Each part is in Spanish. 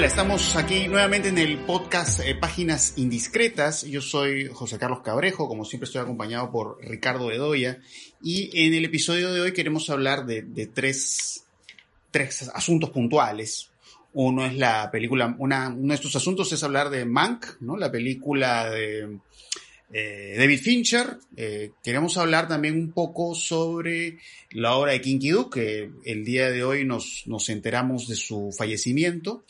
Hola, estamos aquí nuevamente en el podcast eh, Páginas Indiscretas. Yo soy José Carlos Cabrejo, como siempre estoy acompañado por Ricardo Bedoya. Y en el episodio de hoy queremos hablar de, tres, tres asuntos puntuales. Uno es la película, uno de estos asuntos es hablar de Mank. La película de eh, David Fincher. Eh, queremos hablar también un poco sobre la obra de Kinky Duke, que el día de hoy nos, nos enteramos de su fallecimiento.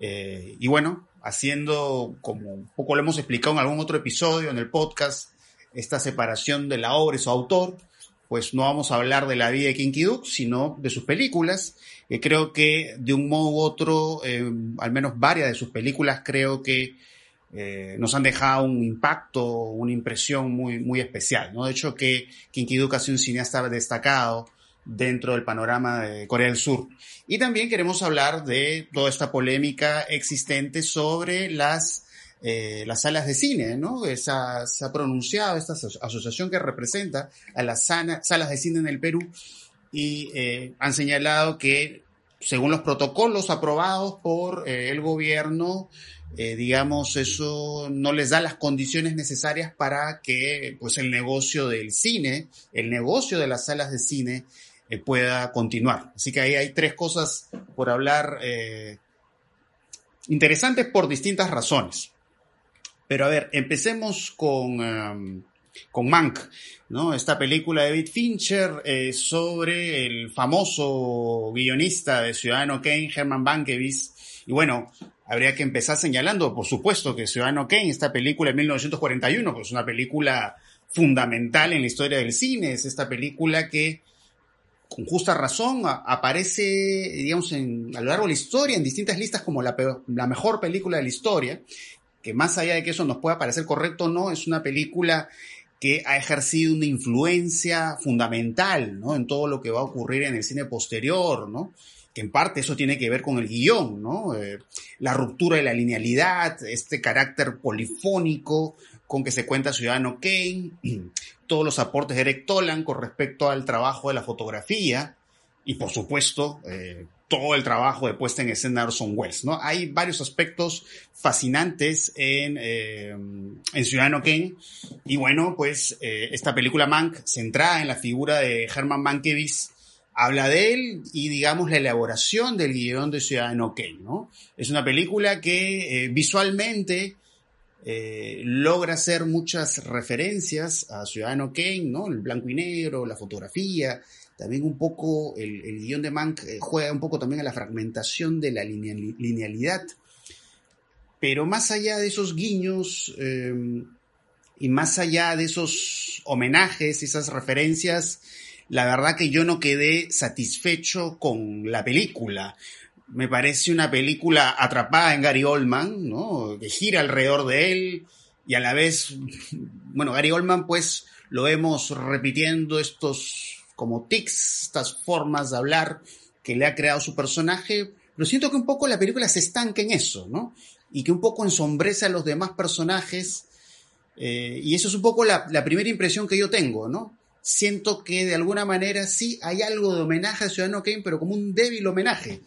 Eh, y bueno, haciendo como un poco lo hemos explicado en algún otro episodio en el podcast, esta separación de la obra y su autor, pues no vamos a hablar de la vida de Kinky Duke, sino de sus películas, creo que de un modo u otro, eh, al menos varias de sus películas creo que eh, nos han dejado un impacto, una impresión muy, muy especial, ¿no? De hecho que Kinky Duke ha sido un cineasta destacado, dentro del panorama de Corea del Sur. Y también queremos hablar de toda esta polémica existente sobre las, eh, las salas de cine, ¿no? Se ha pronunciado esta asociación que representa a las salas de cine en el Perú y eh, han señalado que según los protocolos aprobados por eh, el gobierno, eh, digamos, eso no les da las condiciones necesarias para que pues, el negocio del cine, el negocio de las salas de cine, eh, pueda continuar. Así que ahí hay tres cosas por hablar eh, interesantes por distintas razones. Pero a ver, empecemos con, con Mank, ¿no? Esta película de David Fincher eh, sobre el famoso guionista de Ciudadano Kane, Herman Mankiewicz. Y bueno, habría que empezar señalando, por supuesto, que Ciudadano Kane, esta película de 1941, pues es una película fundamental en la historia del cine, es esta película que con justa razón, aparece, digamos, en, a lo largo de la historia, en distintas listas como la, la, mejor película de la historia, que más allá de que eso nos pueda parecer correcto o no, es una película que ha ejercido una influencia fundamental, ¿no? En todo lo que va a ocurrir en el cine posterior, ¿no? Que en parte eso tiene que ver con el guion, ¿no? Eh, la ruptura de la linealidad, este carácter polifónico con que se cuenta Ciudadano Kane, todos los aportes de Eric Tolan con respecto al trabajo de la fotografía y por supuesto eh, todo el trabajo de puesta en escena de Orson Welles. ¿no? Hay varios aspectos fascinantes en, eh, en Ciudadano Kane y bueno, pues eh, esta película Mank, centrada en la figura de Herman Mankiewicz, habla de él y digamos la elaboración del guion de Ciudadano Kane. ¿no? Es una película que visualmente eh, logra hacer muchas referencias a Ciudadano Kane, ¿no? El blanco y negro, la fotografía, también un poco el, el guion de Mank eh, juega un poco también a la fragmentación de la lineal, linealidad. Pero más allá de esos guiños eh, y más allá de esos homenajes, esas referencias, la verdad que yo no quedé satisfecho con la película me parece una película atrapada en Gary Oldman, ¿no? Que gira alrededor de él y a la vez, bueno, Gary Oldman pues lo vemos repitiendo estos como tics, estas formas de hablar que le ha creado su personaje, pero siento que un poco la película se estanca en eso, ¿no? Y que un poco ensombrece a los demás personajes, eh, y eso es un poco la, la primera impresión que yo tengo, ¿no? Siento que de alguna manera sí hay algo de homenaje a Ciudadano Kane, pero como un débil homenaje.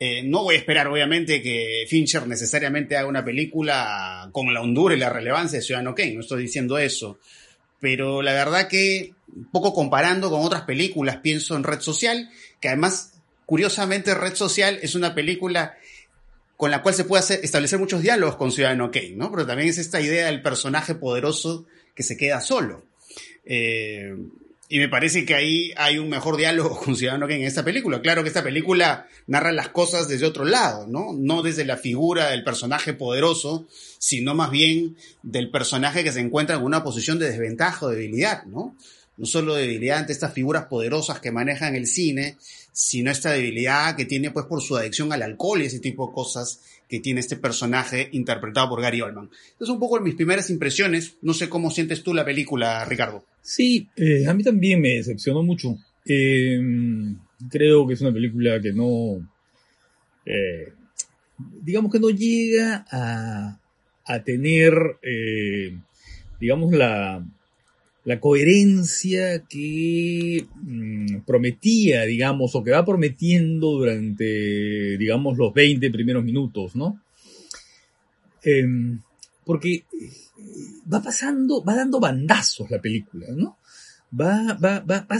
Eh, no voy a esperar, obviamente, que Fincher necesariamente haga una película con la hondura y la relevancia de Ciudadano Kane, no estoy diciendo eso. Pero la verdad que, un poco comparando con otras películas, pienso en Red Social, que además, curiosamente, Red Social es una película con la cual se puede establecer muchos diálogos con Ciudadano Kane, ¿no? Pero también es esta idea del personaje poderoso que se queda solo. Eh, y me parece que ahí hay un mejor diálogo con que en esta película. Claro que esta película narra las cosas desde otro lado, ¿no? No desde la figura del personaje poderoso, sino más bien del personaje que se encuentra en una posición de desventaja o debilidad, ¿no? No solo debilidad ante estas figuras poderosas que manejan el cine, sino esta debilidad que tiene pues por su adicción al alcohol y ese tipo de cosas que tiene este personaje interpretado por Gary Oldman. Entonces un poco mis primeras impresiones, no sé cómo sientes tú la película, Ricardo. Sí, eh, a mí también me decepcionó mucho. Eh, creo que es una película que no, eh, digamos que no llega a, a tener, eh, digamos, la, la coherencia que mm, prometía, digamos, o que va prometiendo durante, digamos, los 20 primeros minutos, ¿no? Em, porque eh, va pasando, va dando bandazos la película, ¿no? Va, va, va, va.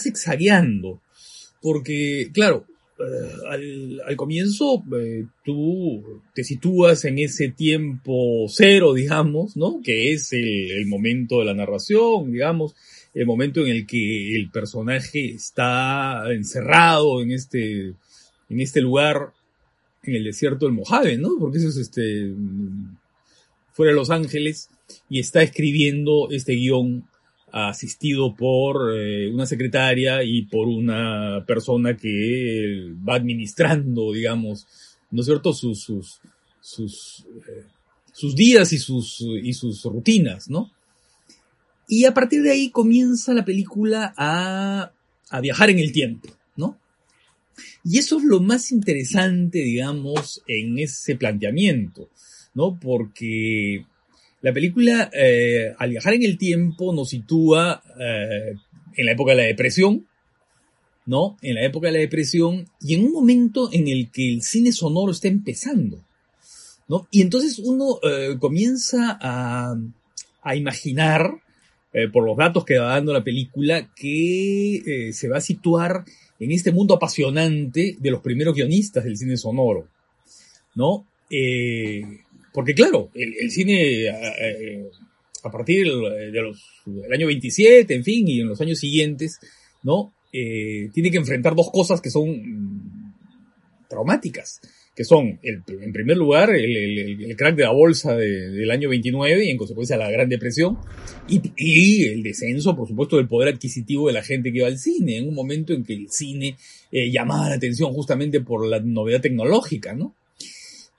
Porque, claro, eh, al, comienzo eh, tú te sitúas en ese tiempo cero, digamos, ¿no? Que es el, momento de la narración, digamos, el momento en el que el personaje está encerrado en este, en este lugar, en el desierto del Mojave, ¿no? Porque eso es este, fuera de Los Ángeles, y está escribiendo este guion asistido por eh, una secretaria y por una persona que va administrando, digamos, ¿no es cierto?, sus, sus, sus, eh, sus días y sus, y sus rutinas, ¿no? Y a partir de ahí comienza la película a, a viajar en el tiempo, ¿no? Y eso es lo más interesante, digamos, en ese planteamiento, ¿no? Porque la película, eh, al viajar en el tiempo, nos sitúa eh, en la época de la depresión, ¿no? En la época de la depresión y en un momento en el que el cine sonoro está empezando, ¿no? Y entonces uno eh, comienza a, a imaginar, por los datos que va dando la película, que se va a situar en este mundo apasionante de los primeros guionistas del cine sonoro, ¿no? Porque claro, el, cine eh, a, partir de los, del año 27, en fin, y en los años siguientes, ¿no? Eh, tiene que enfrentar dos cosas que son mm, traumáticas, que son, el, en primer lugar, el, crack de la bolsa del año 29 y en consecuencia la Gran Depresión, y, el descenso, por supuesto, del poder adquisitivo de la gente que iba al cine, en un momento en que el cine eh, llamaba la atención justamente por la novedad tecnológica, ¿no?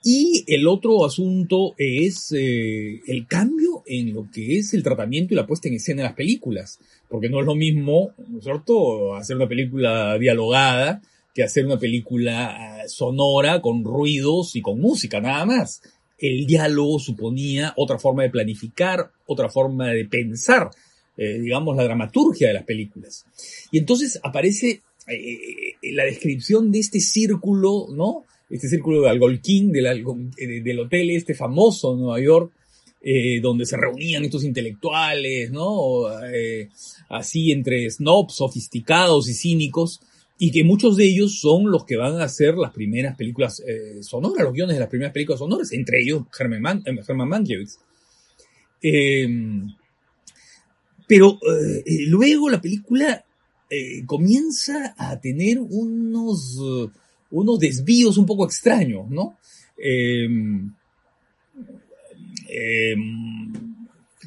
Y el otro asunto es eh, el cambio en lo que es el tratamiento y la puesta en escena de las películas. Porque no es lo mismo, ¿no es cierto?, hacer una película dialogada que hacer una película ah, sonora con ruidos y con música, nada más. El diálogo suponía otra forma de planificar, otra forma de pensar, eh, digamos, la dramaturgia de las películas. Y entonces aparece eh, la descripción de este círculo, ¿no? Este círculo de Algolquín, del, eh, del hotel este famoso en Nueva York, eh, donde se reunían estos intelectuales, ¿no? Eh, así entre snobs, sofisticados y cínicos, y que muchos de ellos son los que van a hacer las primeras películas sonoras, los guiones de las primeras películas sonoras, entre ellos Herman, Man, Mankiewicz. Em, pero luego la película comienza a tener unos unos desvíos un poco extraños, ¿no? Em, em,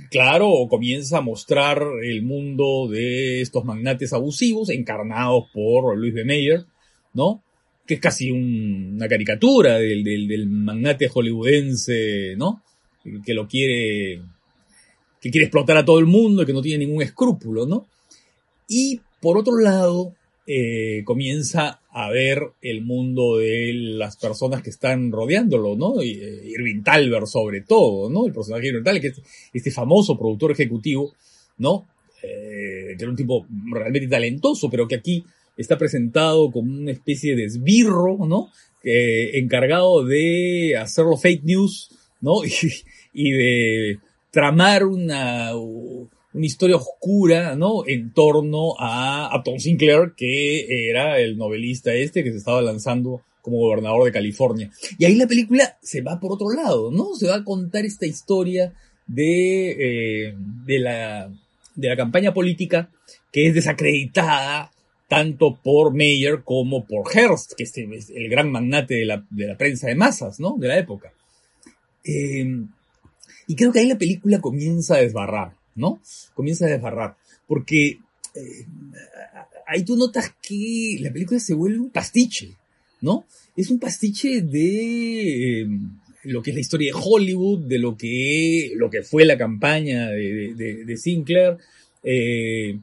claro, comienza a mostrar el mundo de estos magnates abusivos encarnados por Luis B. Mayer, ¿no? Que es casi una caricatura del, del, magnate hollywoodense, ¿no? Que lo quiere, que quiere explotar a todo el mundo y que no tiene ningún escrúpulo, ¿no? Y por otro lado, eh, comienza a ver el mundo de las personas que están rodeándolo, ¿no? Eh, Irving Talbert sobre todo, ¿no? El personaje de Irving Talbert, que es este famoso productor ejecutivo, ¿no? Eh, que era un tipo realmente talentoso, pero que aquí está presentado como una especie de esbirro, ¿no? encargado de hacerlo fake news, ¿no? y de tramar una, una historia oscura, ¿no? En torno a, Tom Sinclair, que era el novelista este que se estaba lanzando como gobernador de California. Y ahí la película se va por otro lado, ¿no? Se va a contar esta historia de, eh, de, la, de la campaña política que es desacreditada tanto por Mayer como por Hearst, que es el gran magnate de la, de la prensa de masas, ¿no? De la época. Eh, y creo que ahí la película comienza a desbarrar. ¿No? Comienza a desbarrar. Porque eh, ahí tú notas que la película se vuelve un pastiche, ¿no? Es un pastiche de eh, lo que es la historia de Hollywood, de lo que, lo que fue la campaña de, Sinclair, eh,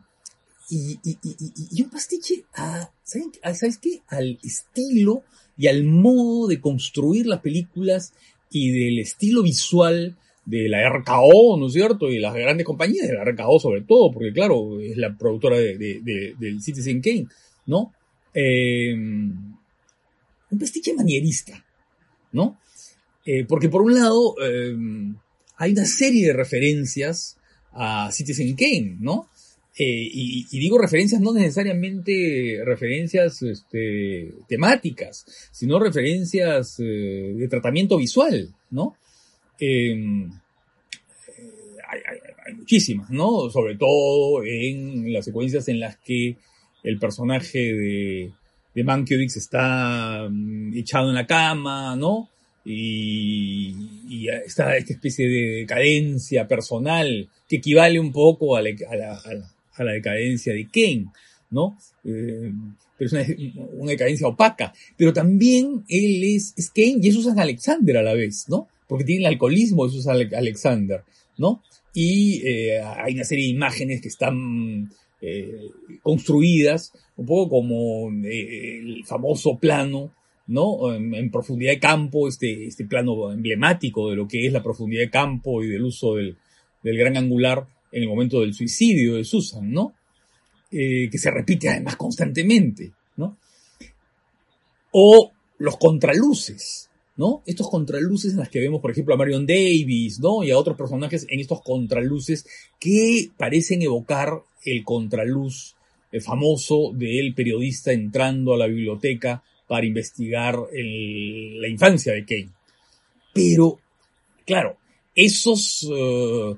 y, un pastiche a, ¿sabes qué? Al estilo y al modo de construir las películas y del estilo visual de la RKO, ¿no es cierto? Y las grandes compañías, de la RKO sobre todo, porque claro, es la productora de, del Citizen Kane, ¿no? Eh, un pastiche manierista, ¿no? Eh, porque por un lado eh, hay una serie de referencias a Citizen Kane, ¿no? y, digo referencias no necesariamente referencias este, temáticas, sino referencias de tratamiento visual, ¿no? Hay, muchísimas, ¿no? Sobre todo en las secuencias en las que el personaje de, de Mankiewicz está mm, echado en la cama, ¿no? Y, está esta especie de decadencia personal que equivale un poco a la, decadencia de Kane, ¿no? Eh, pero es una, decadencia opaca. Pero también él es, Kane y es Alexander a la vez, ¿no? Porque tiene el alcoholismo de Susan Alexander, ¿no? y eh, hay una serie de imágenes que están eh, construidas un poco como eh, el famoso plano, ¿no? En, profundidad de campo, este, este plano emblemático de lo que es la profundidad de campo y del uso del, del gran angular en el momento del suicidio de Susan, ¿no? que se repite además constantemente, ¿no? O los contraluces, ¿no? Estos contraluces en las que vemos, por ejemplo, a Marion Davis, ¿no? Y a otros personajes en estos contraluces que parecen evocar el contraluz famoso del periodista entrando a la biblioteca para investigar la infancia de Kane. Pero, claro, esos, eh,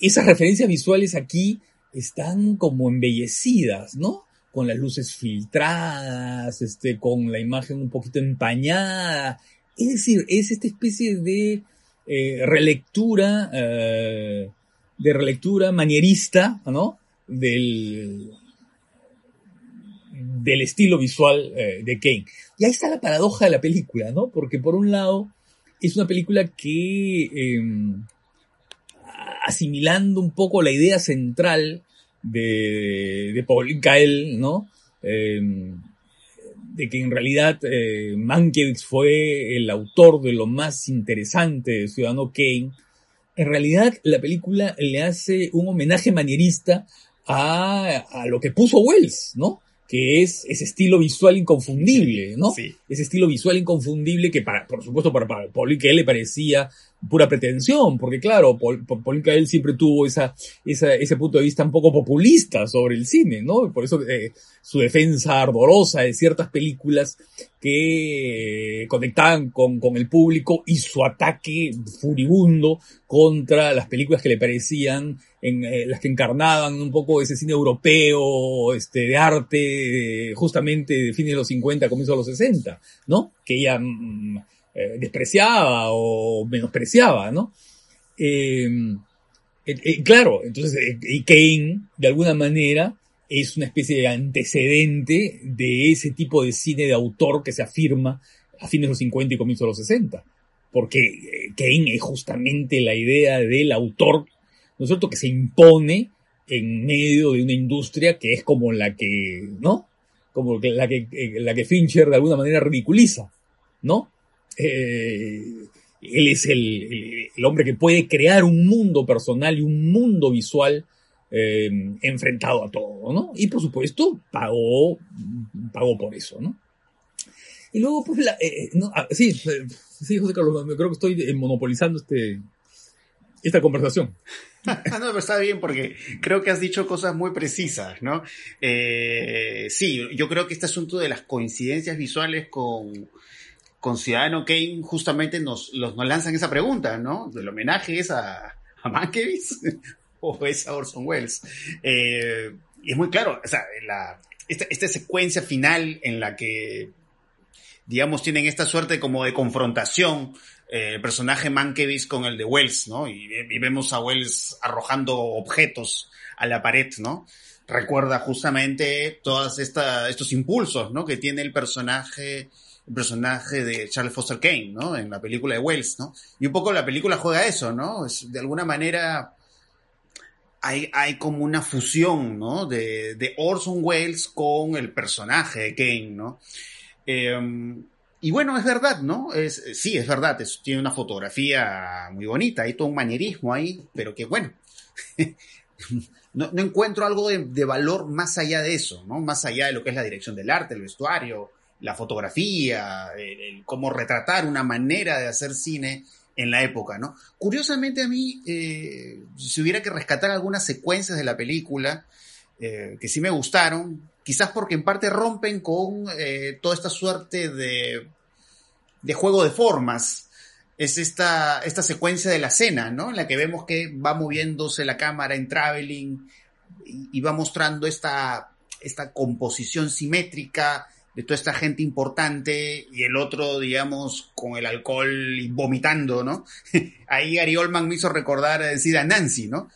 esas referencias visuales aquí están como embellecidas, ¿no? Con las luces filtradas, este, con la imagen un poquito empañada, es decir, es esta especie de eh, relectura, eh, de relectura manierista, ¿no? Del, estilo visual eh, de Kane. Y ahí está la paradoja de la película, ¿no? Porque por un lado es una película que, em, asimilando un poco la idea central de, de Paul Kael, ¿no? De que en realidad eh, Mankiewicz fue el autor de lo más interesante de Ciudadano Kane, en realidad la película le hace un homenaje manierista a, a lo que puso Wells, ¿no? Que es ese estilo visual inconfundible, ¿no? Sí. Ese estilo visual inconfundible que, para, por supuesto, para, para Paul le parecía pura pretensión, porque claro, Paul, él siempre tuvo esa, esa, ese punto de vista un poco populista sobre el cine, ¿no? Por eso eh, su defensa ardorosa de ciertas películas que conectaban con, con el público y su ataque furibundo contra las películas que le parecían en eh, las que encarnaban un poco ese cine europeo, este, de arte, justamente de fines de los 50, comienzos de los 60, ¿no? Que ella mm, eh, despreciaba o menospreciaba, ¿no? Em, eh, claro, entonces, y Kane, de alguna manera, es una especie de antecedente de ese tipo de cine de autor que se afirma a fines de los 50 y comienzos de los 60. Porque Kane es justamente la idea del autor, ¿no es cierto?, que se impone en medio de una industria que es como la que, ¿no? Como la que, la que Fincher de alguna manera ridiculiza, ¿no? Eh, él es el, hombre que puede crear un mundo personal y un mundo visual eh, enfrentado a todo, ¿no? Y por supuesto pagó, pagó por eso, ¿no? Y luego, pues, eh, ah, sí, sí, José Carlos, creo que estoy monopolizando este, esta conversación. no, pero está bien porque creo que has dicho cosas muy precisas, ¿no? sí, yo creo que este asunto de las coincidencias visuales con, con Ciudadano Kane justamente nos, nos lanzan esa pregunta, ¿no? ¿El homenaje es a, a Mankiewicz o es a Orson Welles? Eh, y es muy claro, o sea, la, esta, esta, secuencia final en la que, digamos, tienen esta suerte como de confrontación eh, el personaje Mankiewicz con el de Wells, ¿no? Y, vemos a Wells arrojando objetos a la pared, ¿no? Recuerda justamente todos estos impulsos, ¿no? Que tiene el personaje personaje de Charles Foster Kane, ¿no? En la película de Wells, ¿no? Y un poco la película juega eso, ¿no? Es, de alguna manera hay, hay como una fusión, ¿no? De, de Orson Welles con el personaje de Kane, ¿no? Em, y bueno, es verdad, ¿no? Es, sí, es verdad, tiene una fotografía muy bonita, hay todo un manierismo ahí, pero que bueno, no, encuentro algo de, valor más allá de eso, ¿no? Más allá de lo que es la dirección del arte, el vestuario, la fotografía, el, cómo retratar una manera de hacer cine en la época, ¿no? Curiosamente a mí, eh, si hubiera que rescatar algunas secuencias de la película eh, que sí me gustaron, quizás porque en parte rompen con eh, toda esta suerte de, juego de formas. Es esta, esta secuencia de la cena, ¿no? En la que vemos que va moviéndose la cámara en traveling y, va mostrando esta, esta composición simétrica de toda esta gente importante y el otro, digamos, con el alcohol y vomitando, ¿no? Ahí Gary Oldman me hizo recordar decir a Nancy, ¿no?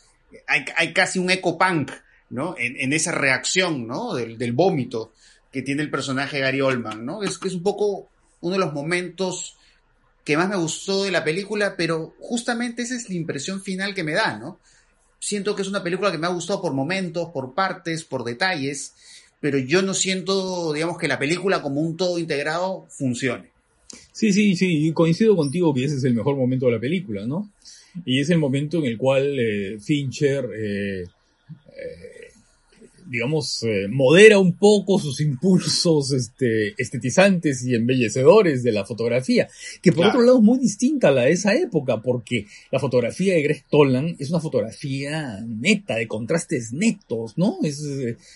Hay, hay casi un eco punk ¿no? En, esa reacción, ¿no? Del, vómito que tiene el personaje Gary Oldman, ¿no? Es es un poco uno de los momentos que más me gustó de la película, pero justamente esa es la impresión final que me da, ¿no? Siento que es una película que me ha gustado por momentos, por partes, por detalles, pero yo no siento, digamos, que la película como un todo integrado funcione. Sí, sí, sí, coincido contigo que ese es el mejor momento de la película, ¿no? Y es el momento en el cual eh, Fincher eh, eh, digamos, eh, modera un poco sus impulsos este, estetizantes y embellecedores de la fotografía, que por otro lado es muy distinta a la de esa época, porque la fotografía de Greg Toland es una fotografía neta, de contrastes netos, ¿no? Es,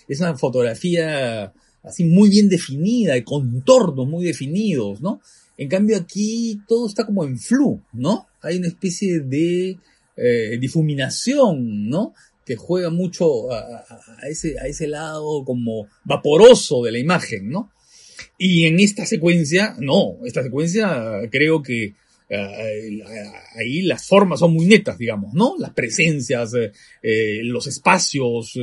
es una fotografía así muy bien definida, de contornos muy definidos, ¿no? En cambio aquí todo está como en flu, ¿no? Hay una especie de eh, difuminación, ¿no? Que juega mucho a, ese, a ese lado como vaporoso de la imagen, ¿no? Y en esta secuencia, no, esta secuencia creo que eh, ahí las formas son muy netas, digamos, ¿no? Las presencias, eh, eh, los espacios,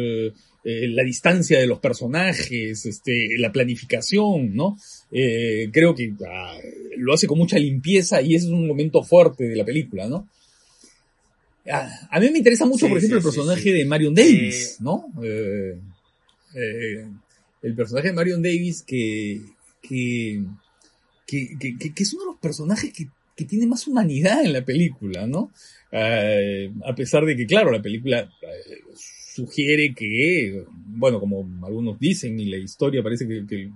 la distancia de los personajes, este, la planificación, ¿no? creo que ah, lo hace con mucha limpieza y ese es un momento fuerte de la película, ¿no? A, mí me interesa mucho, por ejemplo, el personaje de Marion Davis, ¿no? Eh, eh, el personaje de Marion Davis que, que, que, que, es uno de los personajes que, que tiene más humanidad en la película, ¿no? Eh, a pesar de que, claro, la película sugiere que, bueno, como algunos dicen, y la historia parece que, que,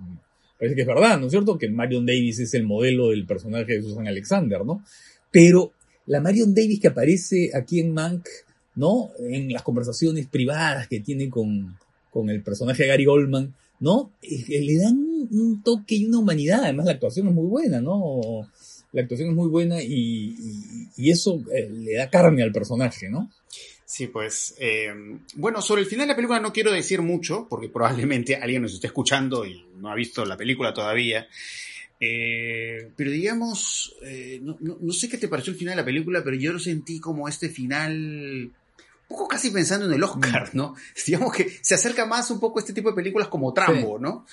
parece que es verdad, ¿no es cierto? Que Marion Davis es el modelo del personaje de Susan Alexander, ¿no? Pero la Marion Davis que aparece aquí en Mank, ¿no? En las conversaciones privadas que tiene con, con el personaje de Gary Oldman, ¿no? le dan un toque y una humanidad. Además, la actuación es muy buena, ¿no? La actuación es muy buena y, y, eso eh, le da carne al personaje, ¿no? Sí, pues, eh, bueno, sobre el final de la película no quiero decir mucho, porque probablemente alguien nos esté escuchando y no ha visto la película todavía. Eh, pero digamos, eh, no, sé qué te pareció el final de la película, pero yo lo sentí como este final, un poco casi pensando en el Oscar, mm. ¿no? Digamos que se acerca más un poco a este tipo de películas como Trambo, ¿no?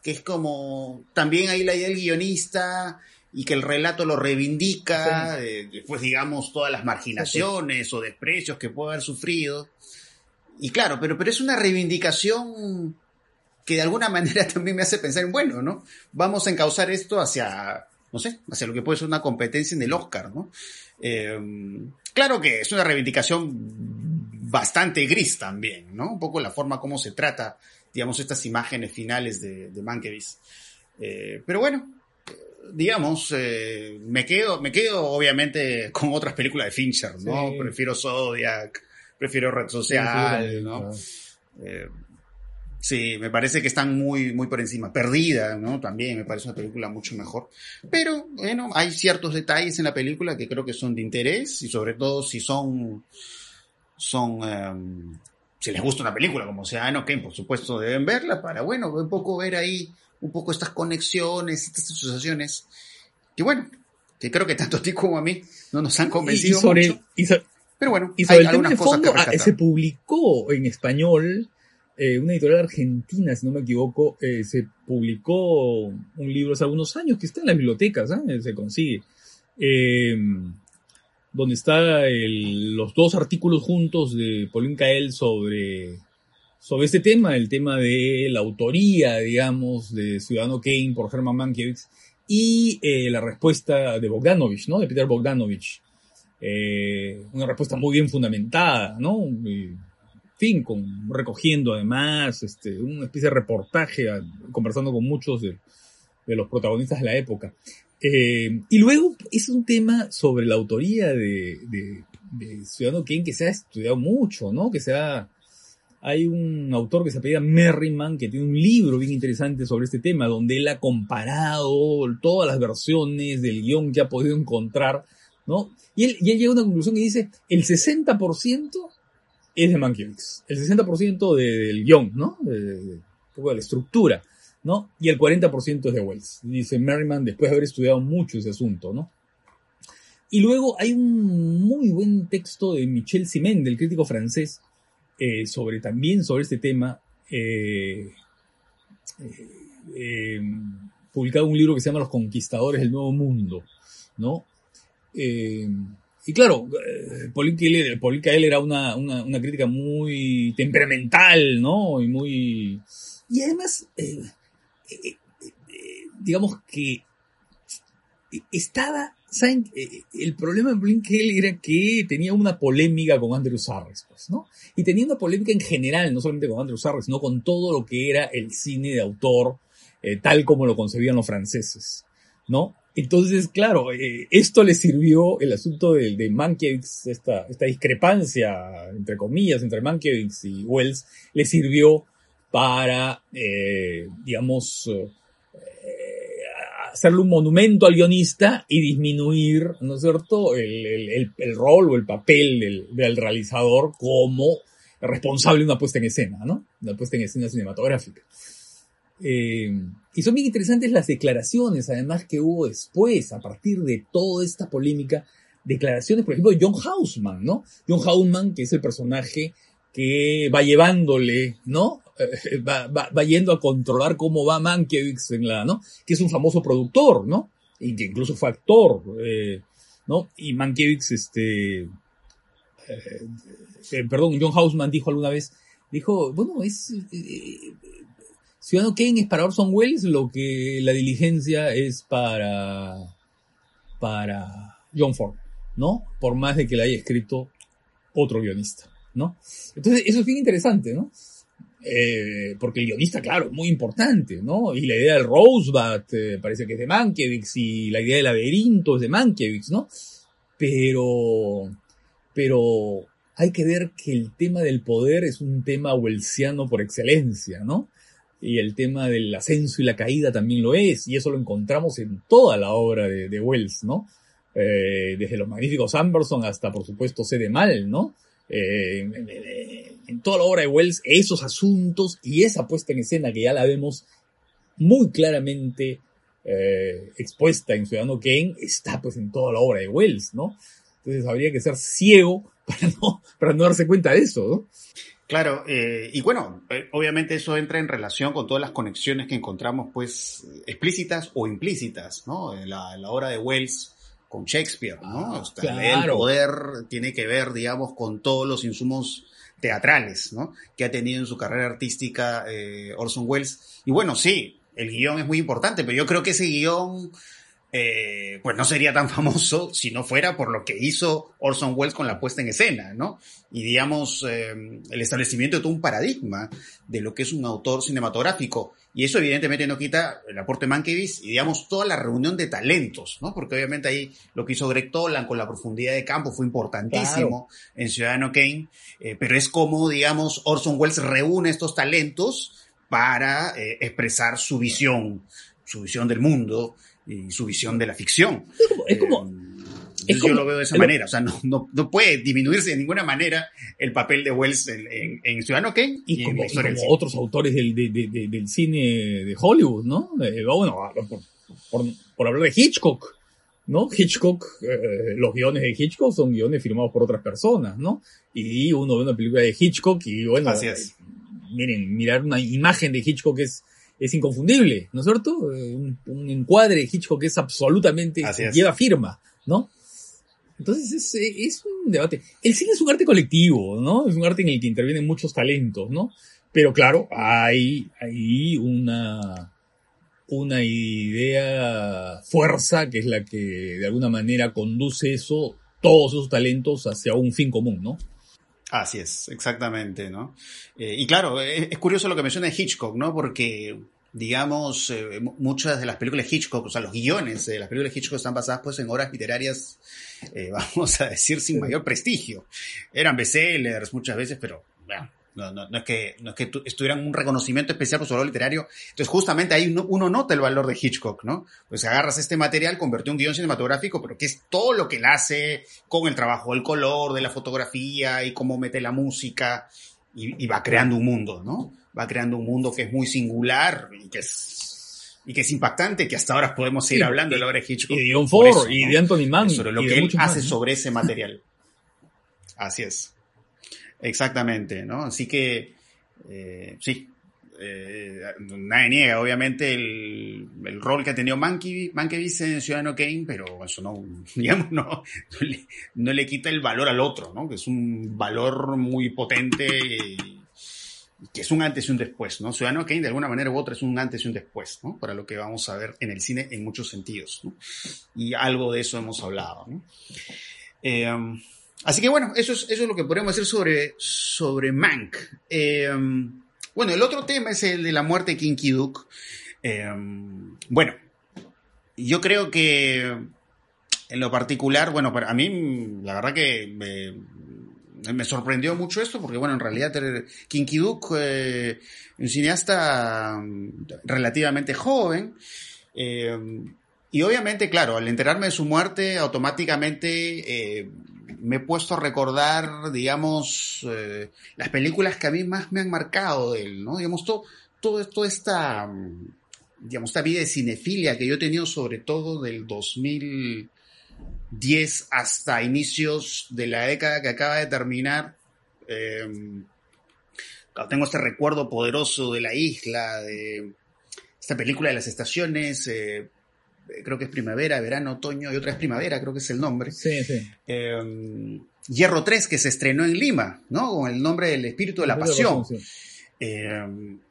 Que es como también ahí la idea del guionista y que el relato lo reivindica, después digamos todas las marginaciones o desprecios que puede haber sufrido. Y claro, pero, pero es una reivindicación que de alguna manera también me hace pensar en, bueno, ¿no? Vamos a encauzar esto hacia, no sé, hacia lo que puede ser una competencia en el Oscar, ¿no? Eh, claro que es una reivindicación bastante gris también, ¿no? Un poco la forma como se trata, digamos, estas imágenes finales de, de Mankiewicz. Eh, pero bueno, digamos, eh, me quedo, me quedo obviamente con otras películas de Fincher, ¿no? Prefiero Zodiac, prefiero Red Social, ¿no? Sí, me parece que están muy, muy por encima. Perdida, ¿no? También me parece una película mucho mejor. Pero, bueno, hay ciertos detalles en la película que creo que son de interés y sobre todo si son, son, em, si les gusta una película como sea no por supuesto deben verla para, bueno, un poco ver ahí, un poco estas conexiones, estas asociaciones. Que bueno, que creo que tanto a ti como a mí no nos han convencido mucho. pero bueno, y sobre el tema de fondo, ah, se publicó en español eh, una editorial argentina, si no me equivoco, eh, se publicó un libro hace algunos años que está en las bibliotecas, ¿eh? se consigue, donde están los dos artículos juntos de Pauline Kael sobre, sobre este tema, el tema de la autoría, digamos, de Ciudadano Kane por Herman Mankiewicz, y eh, la respuesta de Bogdanovich, ¿no? De Peter Bogdanovich. Una respuesta muy bien fundamentada, ¿no? Fin, con, recogiendo además este, una especie de reportaje, conversando con muchos de, los protagonistas de la época. Eh, y luego es un tema sobre la autoría de, Ciudadano Kane que se ha estudiado mucho, ¿no? Que se ha, hay un autor que se apellida Merriman que tiene un libro bien interesante sobre este tema, donde él ha comparado todas las versiones del guion que ha podido encontrar, ¿no? Y él, llega a una conclusión y dice, el 60% es de Mankiewicz, el 60% del guion, ¿no? De, de, de, la estructura, ¿no? Y el 40% es de Wells. Dice Merriman después de haber estudiado mucho ese asunto, ¿no? Y luego hay un muy buen texto de Michel Simen, del crítico francés, eh, sobre también sobre este tema, eh, eh, publicado un libro que se llama Los Conquistadores del Nuevo Mundo, ¿no? Y claro, Pauline Kael era una, una, crítica muy temperamental, ¿no? Y muy... Y además, digamos que estaba ¿saben? Eh, el problema de Blinkel era que tenía una polémica con Andrew Sarres, pues, ¿no? Y tenía una polémica en general, no solamente con Andrew Sarres, sino con todo lo que era el cine de autor, eh, tal como lo concebían los franceses, ¿no? Entonces, claro, eh, esto le sirvió, el asunto de, de Mankiewicz, esta, discrepancia, entre comillas, entre Mankiewicz y Wells, le sirvió para, digamos, hacerle un monumento al guionista y disminuir, ¿no es cierto?, el, rol o el papel del, realizador como responsable de una puesta en escena, ¿no? Una puesta en escena cinematográfica. Eh, y son bien interesantes las declaraciones, además, que hubo después, a partir de toda esta polémica, declaraciones, por ejemplo, de John Hausman, ¿no? John Hausman, que es el personaje que va llevándole, ¿no? Eh, va, va, yendo a controlar cómo va Mankiewicz en la, ¿no? Que es un famoso productor, ¿no? Y que incluso fue actor, eh, ¿no? Y Mankiewicz, este, perdón, John Hausman dijo alguna vez, dijo, bueno, es, Ciudadano Kane es para Orson Welles lo que la diligencia es para, para John Ford, ¿no? Por más de que la haya escrito otro guionista, ¿no? Entonces, eso es bien interesante, ¿no? Eh, porque el guionista, claro, es muy importante, ¿no? Y la idea del Rosebud eh, parece que es de Mankiewicz y la idea del laberinto es de Mankiewicz, ¿no? Pero, pero hay que ver que el tema del poder es un tema welsiano por excelencia, ¿no? Y el tema del ascenso y la caída también lo es, y eso lo encontramos en toda la obra de, Wells, ¿no? Eh, desde los magníficos Amberson hasta, por supuesto, C. de Mal, ¿no? Eh, en toda la obra de Wells esos asuntos y esa puesta en escena que ya la vemos muy claramente eh, expuesta en Ciudadano Kane está pues en toda la obra de Wells, ¿no? Entonces habría que ser ciego para no, para no darse cuenta de eso, ¿no? Claro, eh, y bueno, eh, obviamente eso entra en relación con todas las conexiones que encontramos, pues, explícitas o implícitas, ¿no? La, la obra de Wells con Shakespeare, ¿no? Ah, claro. El poder tiene que ver, digamos, con todos los insumos teatrales, ¿no? Que ha tenido en su carrera artística eh, Orson Welles. Y bueno, sí, el guion es muy importante, pero yo creo que ese guion, eh, pues no sería tan famoso si no fuera por lo que hizo Orson Welles con la puesta en escena, ¿no? Y digamos, eh, el establecimiento de todo un paradigma de lo que es un autor cinematográfico. Y eso evidentemente no quita el aporte Mankiewicz y digamos toda la reunión de talentos, ¿no? Porque obviamente ahí lo que hizo Greg Tolan con la profundidad de campo fue importantísimo en Ciudadano Kane, eh, pero es como, digamos, Orson Welles reúne estos talentos para eh, expresar su visión, su visión del mundo y su visión de la ficción. Es como, Eh, yo lo veo de esa manera, o sea, no, no, no, puede disminuirse de ninguna manera el papel de Wells en, en, en Ciudadano Kane y, y, como, en y como otros autores del, de, de, de, del cine de Hollywood, ¿no? Eh, bueno, por, por, por, hablar de Hitchcock, ¿no? Hitchcock, eh, los guiones de Hitchcock son guiones firmados por otras personas, ¿no? Y uno ve una película de Hitchcock y bueno, Así es. miren, mirar una imagen de Hitchcock es, es inconfundible, ¿no es cierto? Eh, Un, un encuadre de Hitchcock es absolutamente, es. lleva firma, ¿no? Entonces es, es, un debate. El cine es un arte colectivo, ¿no? Es un arte en el que intervienen muchos talentos, ¿no? Pero claro, hay, hay una, una idea fuerza que es la que de alguna manera conduce eso, todos esos talentos hacia un fin común, ¿no? Así es, exactamente, ¿no? Eh, y claro, es, es, curioso lo que menciona Hitchcock, ¿no? Porque, digamos, eh, muchas de las películas de Hitchcock, o sea, los guiones de las películas de Hitchcock están basadas pues en obras literarias, eh, vamos a decir, sin mayor prestigio. Eran bestsellers muchas veces, pero, bueno, no, no, no, es que, no es que estuvieran un reconocimiento especial por su valor literario. Entonces, justamente ahí uno, uno, nota el valor de Hitchcock, ¿no? Pues agarras este material, convirtió un guion cinematográfico, pero que es todo lo que él hace con el trabajo del color, de la fotografía y cómo mete la música y, y va creando un mundo, ¿no? Va creando un mundo que es muy singular y que es y que es impactante, que hasta ahora podemos seguir sí, hablando de la obra de Hitchcock. Y de John Ford eso, y de Anthony Mann. Sobre lo que él hace más, sobre ese material. Así es. Exactamente, ¿no? Así que, eh, sí, eh, nadie niega, obviamente, el, el, rol que ha tenido Mankiewicz en Ciudadano Kane, pero eso no, digamos, no, no, le, no, le, quita el valor al otro, ¿no? Que es un valor muy potente y, que es un antes y un después, ¿no? Ciudadano Kane, de alguna manera u otra, es un antes y un después, ¿no? Para lo que vamos a ver en el cine en muchos sentidos, ¿no? Y algo de eso hemos hablado, ¿no? Eh, Así que bueno, eso es, eso es lo que podemos decir sobre, sobre Mank. Eh, bueno, el otro tema es el de la muerte de Kinky Duke. Eh, bueno, yo creo que en lo particular, bueno, para a mí la verdad que me, sorprendió mucho esto, porque bueno, en realidad Kinky Duke, eh, un cineasta relativamente joven, eh, y obviamente, claro, al enterarme de su muerte, automáticamente eh, me he puesto a recordar, digamos, eh, las películas que a mí más me han marcado de él, ¿no? Digamos, todo, todo, toda esta, digamos, esta vida de cinefilia que yo he tenido sobre todo del 2010 hasta inicios de la década que acaba de terminar. Eh, tengo este recuerdo poderoso de la isla, de esta película de las estaciones, eh, creo que es primavera, verano, otoño y otra es primavera, creo que es el nombre. Sí, sí. Eh, Hierro 3, que se estrenó en Lima, ¿no? Con el nombre del Espíritu de la Pasión. Sí. Eh,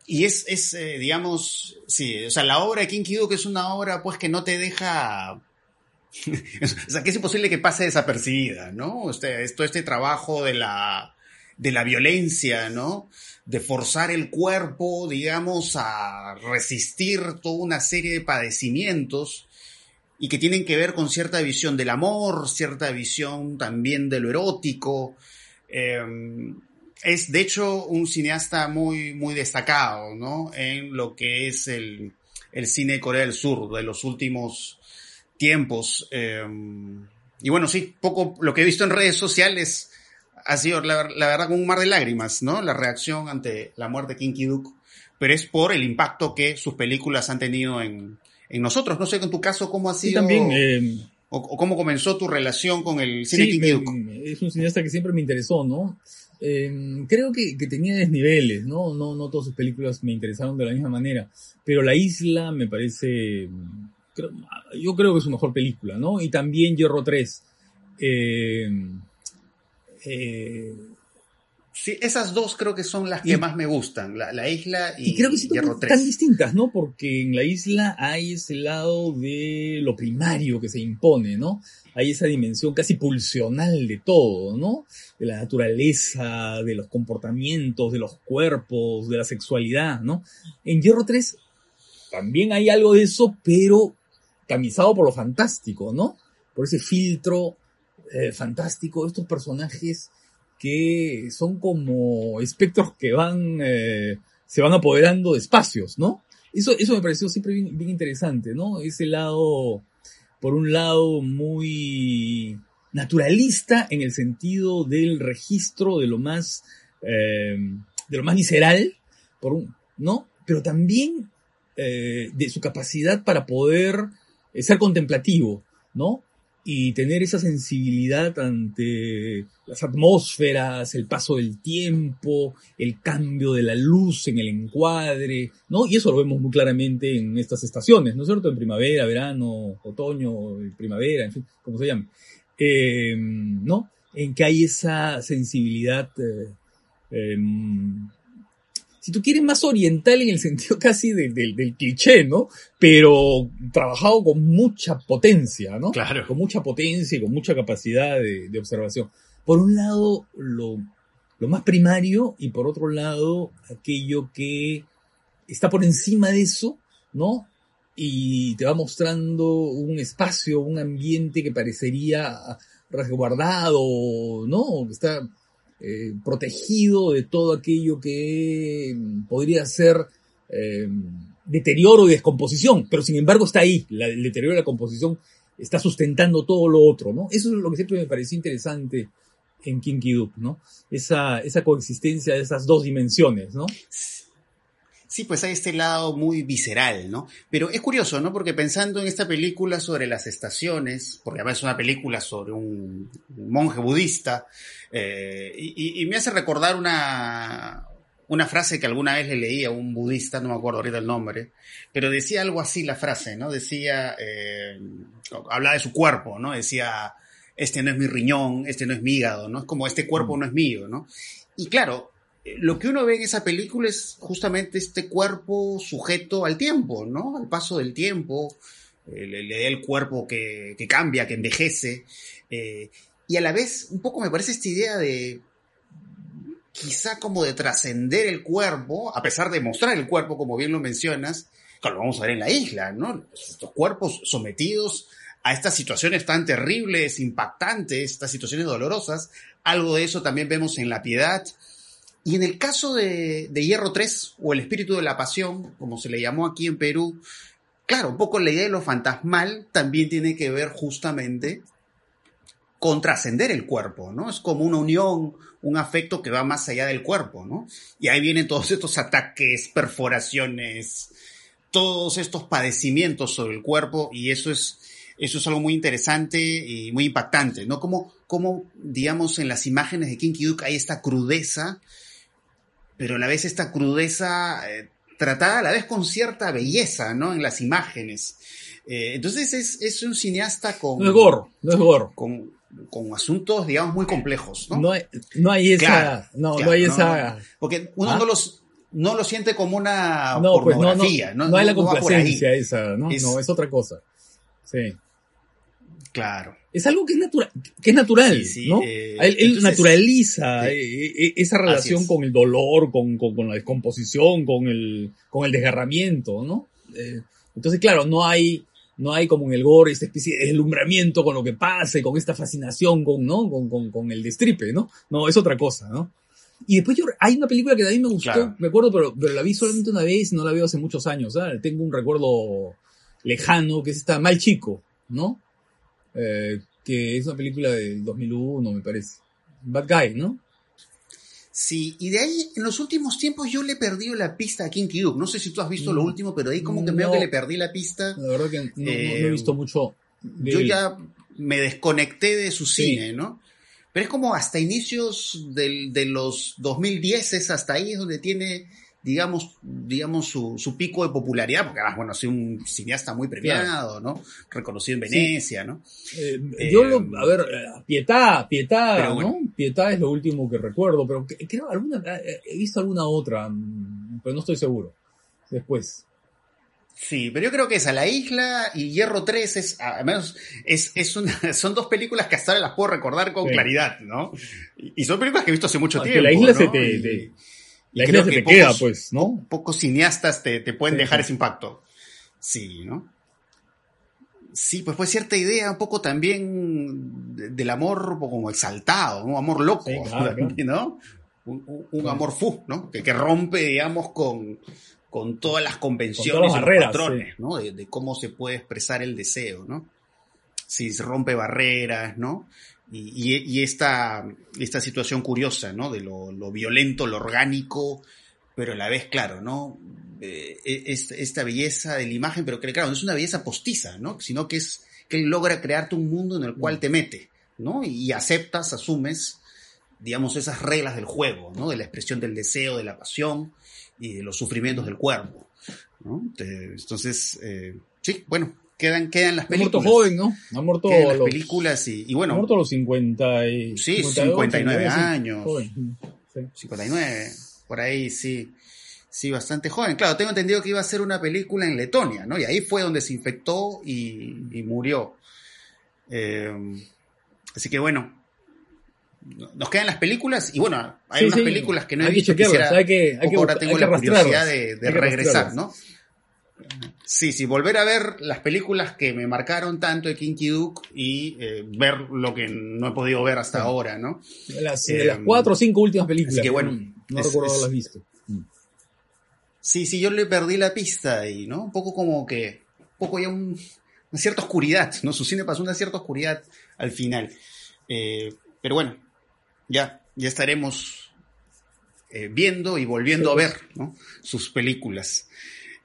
y es, es eh, digamos, sí, o sea, la obra de Kinky Duke es una obra, pues, que no te deja... o sea, que es imposible que pase desapercibida, ¿no? Este, todo este trabajo de la, de la violencia, ¿no? De forzar el cuerpo, digamos, a resistir toda una serie de padecimientos y que tienen que ver con cierta visión del amor, cierta visión también de lo erótico. Eh, es de hecho un cineasta muy, muy destacado, ¿no? En lo que es el, el cine de Corea del Sur de los últimos tiempos. Eh, y bueno, sí, poco lo que he visto en redes sociales ha sido la, verdad como un mar de lágrimas, ¿no? La reacción ante la muerte de Kinky Duke, pero es por el impacto que sus películas han tenido en, en nosotros. No sé, en tu caso, cómo ha sido. Sí, también. Eh, o, o, cómo comenzó tu relación con el cine sí, me, Es un cineasta que siempre me interesó, ¿no? Eh, creo que, que, tenía desniveles, ¿no? ¿no? No todas sus películas me interesaron de la misma manera. Pero La Isla me parece. Creo, yo creo que es su mejor película, ¿no? Y también Hierro 3. Eh, eh, Sí, esas dos creo que son las que más me gustan, la, la isla y, y creo que sí 3. tan distintas, ¿no? Porque en la isla hay ese lado de lo primario que se impone, ¿no? Hay esa dimensión casi pulsional de todo, ¿no? De la naturaleza, de los comportamientos, de los cuerpos, de la sexualidad, ¿no? En Hierro 3 también hay algo de eso, pero tamizado por lo fantástico, ¿no? Por ese filtro eh, fantástico, estos personajes que son como espectros que van, eh, se van apoderando de espacios, ¿no? Eso, eso me pareció siempre bien, interesante, ¿no? Ese lado, por un lado, muy naturalista en el sentido del registro de lo más, eh, de lo más visceral, por un, ¿no? Pero también eh, de su capacidad para poder ser contemplativo, ¿no? Y tener esa sensibilidad ante las atmósferas, el paso del tiempo, el cambio de la luz en el encuadre, ¿no? Y eso lo vemos muy claramente en estas estaciones, ¿no es cierto? En primavera, verano, otoño, primavera, en fin, como se llame. Eh, ¿No? En que hay esa sensibilidad eh, eh, si tú quieres, más oriental en el sentido casi del, del, del cliché, ¿no? Pero trabajado con mucha potencia, ¿no? Claro. Con mucha potencia y con mucha capacidad de, de observación. Por un lado, lo, lo más primario y por otro lado, aquello que está por encima de eso, ¿no? Y te va mostrando un espacio, un ambiente que parecería resguardado, ¿no? Que está eh, protegido de todo aquello que podría ser eh, deterioro y descomposición, pero sin embargo está ahí, la, el deterioro y la composición está sustentando todo lo otro, ¿no? Eso es lo que siempre me pareció interesante en Kinky Duke, ¿no? Esa, esa coexistencia de esas dos dimensiones, ¿no? Sí, pues hay este lado muy visceral, ¿no? Pero es curioso, ¿no? Porque pensando en esta película sobre las estaciones, porque además es una película sobre un, monje budista, eh, y, y, me hace recordar una, una frase que alguna vez le leí a un budista, no me acuerdo ahorita el nombre, pero decía algo así la frase, ¿no? Decía, eh, hablaba de su cuerpo, ¿no? Decía, este no es mi riñón, este no es mi hígado, ¿no? Es como este cuerpo no es mío, ¿no? Y claro, lo que uno ve en esa película es justamente este cuerpo sujeto al tiempo, ¿no? Al paso del tiempo, eh, le, da el cuerpo que, cambia, que envejece, eh, y a la vez un poco me parece esta idea de quizá como de trascender el cuerpo, a pesar de mostrar el cuerpo, como bien lo mencionas, que lo vamos a ver en la isla, ¿no? Estos cuerpos sometidos a estas situaciones tan terribles, impactantes, estas situaciones dolorosas, algo de eso también vemos en La Piedad, y en el caso de, Hierro 3, o el espíritu de la pasión, como se le llamó aquí en Perú, claro, un poco la idea de lo fantasmal también tiene que ver justamente con trascender el cuerpo, ¿no? Es como una unión, un afecto que va más allá del cuerpo, ¿no? Y ahí vienen todos estos ataques, perforaciones, todos estos padecimientos sobre el cuerpo, y eso es, eso es algo muy interesante y muy impactante, ¿no? Como, como digamos, en las imágenes de Kinky Duke hay esta crudeza, pero a la vez esta crudeza eh, tratada a la vez con cierta belleza, ¿no? En las imágenes. Eh, entonces es, es, un cineasta con... No es gorro, no es gorro. Con, con asuntos, digamos, muy complejos, ¿no? No hay, no hay esa... Claro, no, claro, no hay esa... Porque uno ¿Ah? no los... No lo siente como una no, pornografía, pues no, no, no, hay la complacencia esa, ¿no? Es, no, es otra cosa. Sí. Claro. Es algo que es, natura que es natural, sí, ¿no? Eh, él, él entonces, naturaliza sí. esa relación con el dolor, con, con, con, la descomposición, con el, con el desgarramiento, ¿no? Eh, entonces, claro, no hay, no hay como en el gore esta especie de deslumbramiento con lo que pase, con esta fascinación con, ¿no? Con, con, con el destripe, ¿no? No, es otra cosa, ¿no? Y después yo, hay una película que a mí me gustó, claro. me acuerdo, pero, pero la vi solamente una vez y no la veo hace muchos años, ¿sabes? Tengo un recuerdo lejano, que es esta Mal Chico, ¿no? Eh, que es una película del 2001, me parece. Bad Guy, ¿no? Sí, y de ahí, en los últimos tiempos, yo le he perdido la pista a Kinky Duke. No sé si tú has visto mm, lo último, pero ahí como que no, veo que le perdí la pista. La verdad que no, eh, no he visto mucho. yo él. ya me desconecté de su sí. cine, ¿no? Pero es como hasta inicios del, de los 2010, es hasta ahí es donde tiene digamos, digamos su, su, pico de popularidad, porque además, bueno, soy un cineasta muy premiado, ¿no? Reconocido en Venecia, sí. ¿no? Eh, eh, yo, lo, a ver, Pietà, Pietà, bueno. ¿no? Pietà es lo último que recuerdo, pero creo alguna, he visto alguna otra, pero no estoy seguro. Después. Sí, pero yo creo que es A la Isla y Hierro 3 es, al menos, es, es una, son dos películas que hasta ahora las puedo recordar con sí. claridad, ¿no? Y son películas que he visto hace mucho tiempo. La Isla ¿no? se te, te la isla se te pocos, queda, pues, ¿no? Pocos cineastas te, te pueden sí, dejar sí. ese impacto. Sí, ¿no? Sí, pues fue cierta idea un poco también del amor como exaltado, un amor loco, sí, claro, ¿no? Un, un amor fu, ¿no? Que, que, rompe, digamos, con, con todas las convenciones y barreras, patrones, ¿no? De, de, cómo se puede expresar el deseo, ¿no? Si se rompe barreras, ¿no? Y, y, y, esta, esta situación curiosa, ¿no? De lo, lo, violento, lo orgánico, pero a la vez, claro, ¿no? Eh, es, esta belleza de la imagen, pero que, claro, no es una belleza postiza, ¿no? Sino que es que él logra crearte un mundo en el cual te mete, ¿no? Y aceptas, asumes, digamos, esas reglas del juego, ¿no? De la expresión del deseo, de la pasión y de los sufrimientos del cuerpo, ¿no? Entonces, eh, sí, bueno, quedan, quedan las películas. Ha muerto joven, ¿no? Ha muerto quedan las los, películas y, y, bueno. Ha muerto a los 50 y, Sí, 59 años. Joven. Sí. 59, por ahí sí. Sí, bastante joven. Claro, tengo entendido que iba a ser una película en Letonia, ¿no? Y ahí fue donde se infectó y, murió. Eh, así que bueno, nos quedan las películas y bueno, hay unas películas que no he visto. Quisiera, hay que, hay que, ahora tengo la curiosidad de, regresar, ¿no? Sí, sí, volver a ver las películas que me marcaron tanto de Kinky Duke y eh, ver lo que no he podido ver hasta ahora, ¿no? Las, las, cuatro o cinco últimas películas. que bueno. No, recuerdo haberlas visto. Sí, sí, yo le perdí la pista ahí, ¿no? Un poco como que, un poco ya una cierta oscuridad, ¿no? Su cine pasó una cierta oscuridad al final. Eh, pero bueno, ya, ya estaremos eh, viendo y volviendo a ver ¿no? sus películas.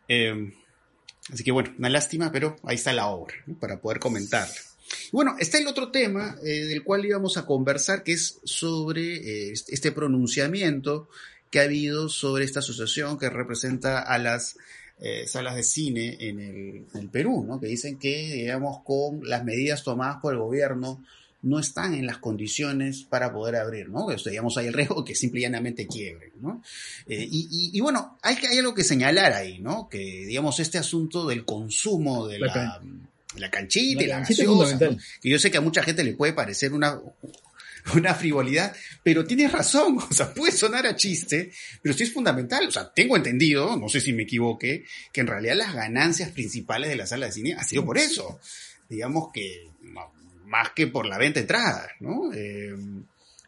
Eh, así que bueno, una lástima, pero ahí está la obra para poder comentarla. Bueno, está el otro tema del cual íbamos a conversar, que es sobre este pronunciamiento que ha habido sobre esta asociación que representa a las eh, salas de cine en el, Perú, ¿no? que dicen que, digamos, con las medidas tomadas por el gobierno no están en las condiciones para poder abrir, ¿no? Que, digamos, hay el riesgo que simplemente quiebren, ¿no? Eh, y, bueno, hay, hay algo que señalar ahí, ¿no? Que, digamos, este asunto del consumo de la, la, canchita y la gaseosa, que yo sé que a mucha gente le puede parecer una, una frivolidad, pero tienes razón, o sea, puede sonar a chiste, pero sí es fundamental, o sea, tengo entendido, no sé si me equivoqué, que en realidad las ganancias principales de la sala de cine ha sido por eso, digamos que más que por la venta de entradas, ¿no? Eh,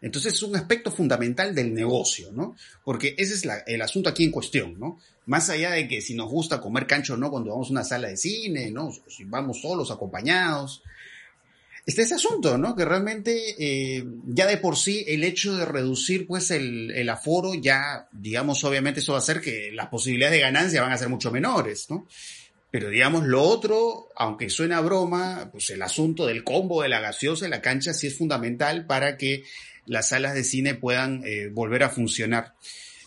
entonces es un aspecto fundamental del negocio, ¿no? Porque ese es el asunto aquí en cuestión, ¿no? Más allá de que si nos gusta comer cancho o no cuando vamos a una sala de cine, ¿no? Si vamos solos, acompañados, está ese asunto, ¿no? Que realmente eh, ya de por sí el hecho de reducir pues el, aforo ya, digamos, obviamente eso va a hacer que las posibilidades de ganancia van a ser mucho menores, ¿no? Pero digamos, lo otro, aunque suena broma, pues el asunto del combo de la gaseosa en la cancha sí es fundamental para que las salas de cine puedan eh, volver a funcionar.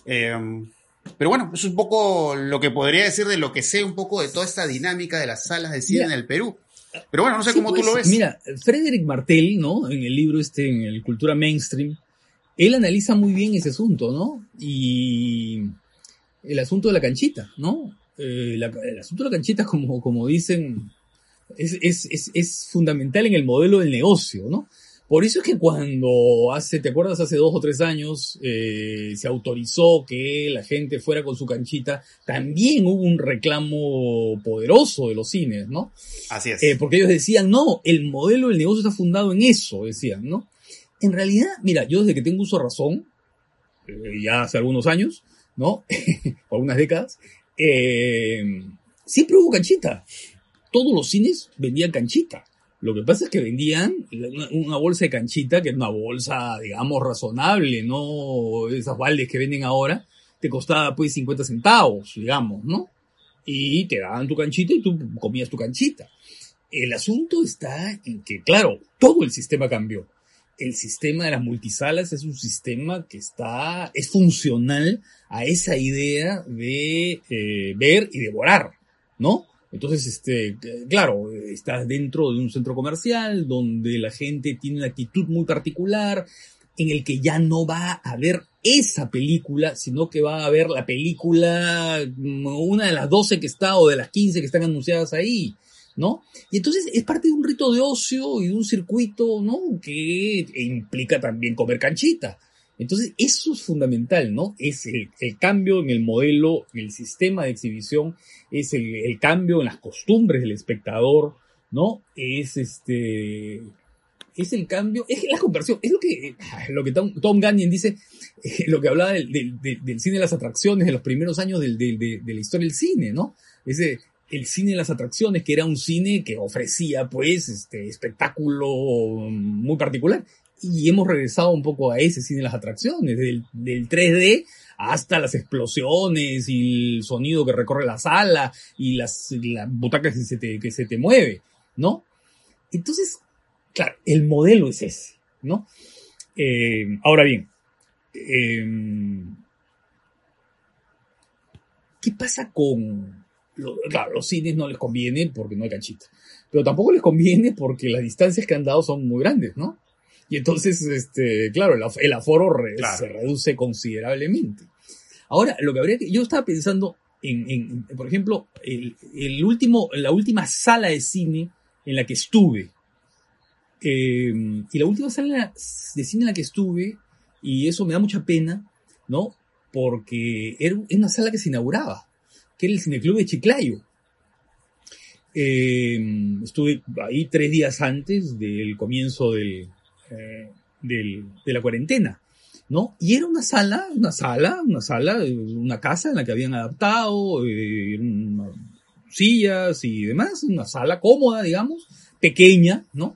Em, pero bueno, es un poco lo que podría decir de lo que sé un poco de toda esta dinámica de las salas de cine en el Perú. Pero bueno, no sé cómo tú lo pues, ves. Mira, Frederick Martel, ¿no? En el libro este, en el Cultura Mainstream, él analiza muy bien ese asunto, ¿no? Y el asunto de la canchita, ¿no? Eh, el asunto de la canchita, como, como dicen, es, es, es fundamental en el modelo del negocio, ¿no? Por eso es que cuando hace, ¿te acuerdas? Hace dos o tres años eh, se autorizó que la gente fuera con su canchita, también hubo un reclamo poderoso de los cines, ¿no? Así es. Eh, porque ellos decían, no, el modelo del negocio está fundado en eso, decían, ¿no? En realidad, mira, yo desde que tengo uso razón, eh, ya hace algunos años, ¿no? Por unas décadas, siempre hubo canchita. Todos los cines vendían canchita. Lo que pasa es que vendían una bolsa de canchita, que es una bolsa, digamos, razonable, no esas baldes que venden ahora, te costaba pues 50 centavos, digamos, ¿no? Y te daban tu canchita y tú comías tu canchita. El asunto está en que, claro, todo el sistema cambió. El sistema de las multisalas es un sistema que está, es funcional a esa idea de eh, ver y devorar, ¿no? Entonces, este, claro, estás dentro de un centro comercial donde la gente tiene una actitud muy particular, en el que ya no va a ver esa película, sino que va a ver la película, mm, una de las 12 que está o de las 15 que están anunciadas ahí, ¿no? Y entonces es parte de un rito de ocio y de un circuito, ¿no? Que implica también comer canchita. Entonces, eso es fundamental, ¿no? Es el, cambio en el modelo, en el sistema de exhibición, es el, cambio en las costumbres del espectador, ¿no? Es este. Es el cambio, es la conversión, es lo que, lo que Tom, Tom Gagnon dice, lo que hablaba del, cine de las atracciones de los primeros años de, la historia del cine, ¿no? Ese, el cine de las atracciones, que era un cine que ofrecía, pues, este espectáculo muy particular y hemos regresado un poco a ese cine de las atracciones, del, 3D hasta las explosiones y el sonido que recorre la sala y las, butacas que se, te, que se te mueve, ¿no? Entonces, claro, el modelo es ese, ¿no? Eh, ahora bien, em, ¿qué pasa con... claro, los cines no les conviene porque no hay canchita, pero tampoco les conviene porque las distancias que han dado son muy grandes, ¿no? Y entonces, este, claro, el, aforo se reduce considerablemente. Ahora, lo que habría que, yo estaba pensando en, en por ejemplo, el, el, último, la última sala de cine en la que estuve. Eh, y la última sala de cine en la que estuve, y eso me da mucha pena, ¿no? Porque era una sala que se inauguraba, que era el Cineclub de Chiclayo. Eh, estuve ahí tres días antes del comienzo eh, de la cuarentena. ¿no? Y era una sala, una sala, una sala, una casa en la que habían adaptado eh, sillas y demás, una sala cómoda, digamos, pequeña, ¿no?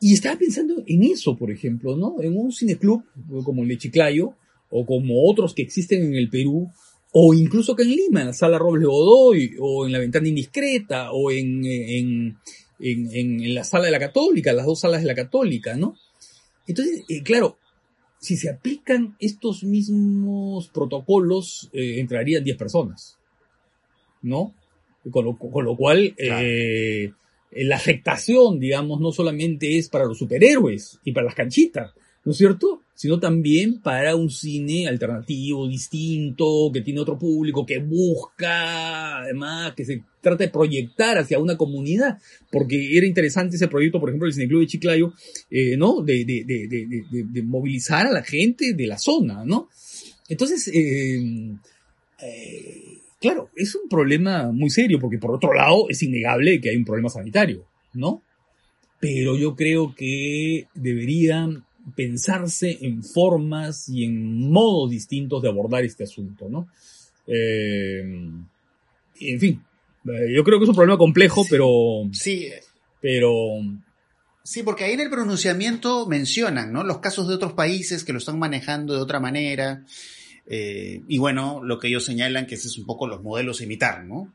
Y estaba pensando en eso, por ejemplo, ¿no? En un cineclub como el de Chiclayo, o como otros que existen en el Perú, o incluso que en Lima, en la sala Robles Godoy, o en la ventana indiscreta, o en, en, en, en, la sala de la Católica, las dos salas de la Católica, ¿no? Entonces, eh, claro, si se aplican estos mismos protocolos, eh, entrarían 10 personas, ¿no? Con lo, con lo cual, eh, la afectación, digamos, no solamente es para los superhéroes y para las canchitas, ¿no es cierto? Sino también para un cine alternativo, distinto, que tiene otro público, que busca, además, que se trata de proyectar hacia una comunidad, porque era interesante ese proyecto, por ejemplo, el Cineclub de Chiclayo, eh, ¿no? De, de, de, de, movilizar a la gente de la zona, ¿no? Entonces, eh, eh, claro, es un problema muy serio, porque por otro lado es innegable que hay un problema sanitario, ¿no? Pero yo creo que deberían pensarse en formas y en modos distintos de abordar este asunto, ¿no? Eh, en fin, eh, yo creo que es un problema complejo, pero... Sí. Pero... Sí, porque ahí en el pronunciamiento mencionan, ¿no? Los casos de otros países que lo están manejando de otra manera. Eh, y bueno, lo que ellos señalan que ese es un poco los modelos a imitar, ¿no?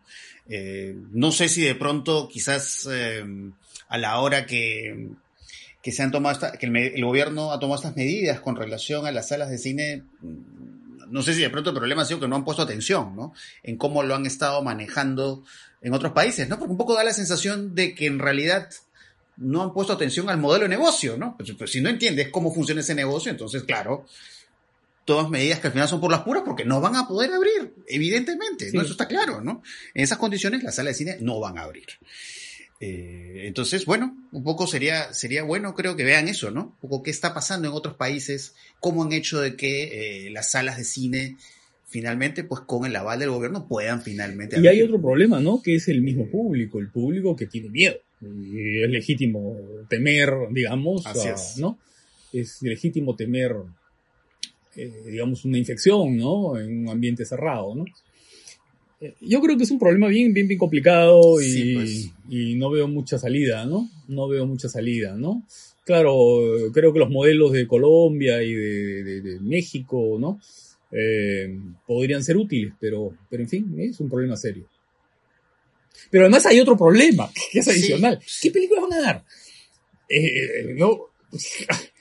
no sé si de pronto, quizás a la hora que que se han tomado que el, gobierno ha tomado estas medidas con relación a las salas de cine, mm, no sé si de pronto el problema ha sido que no han puesto atención, ¿no? En cómo lo han estado manejando en otros países, ¿no? Porque un poco da la sensación de que en realidad no han puesto atención al modelo de negocio, ¿no? Pues, pues si no entiendes cómo funciona ese negocio, entonces, claro, todas medidas que al final son por las puras porque no van a poder abrir, evidentemente, ¿no? Eso está claro, ¿no? En esas condiciones las salas de cine no van a abrir. Eh, entonces, bueno, un poco sería, sería bueno, creo que vean eso, ¿no? Un poco qué está pasando en otros países, cómo han hecho de que eh, las salas de cine finalmente, pues con el aval del gobierno, puedan finalmente. Y hay otro problema, ¿no? Que es el mismo público, el público que tiene miedo. Y es legítimo temer, digamos, ¿no? Es legítimo temer, eh, digamos, una infección, ¿no? En un ambiente cerrado, ¿no? Yo creo que es un problema bien, bien, bien complicado pues. y, no veo mucha salida, ¿no? No veo mucha salida, ¿no? Claro, creo que los modelos de Colombia y de, México, ¿no? Eh, podrían ser útiles, pero, pero en fin, es un problema serio. Pero además hay otro problema, que es adicional. ¿Qué películas van a dar? Eh, no,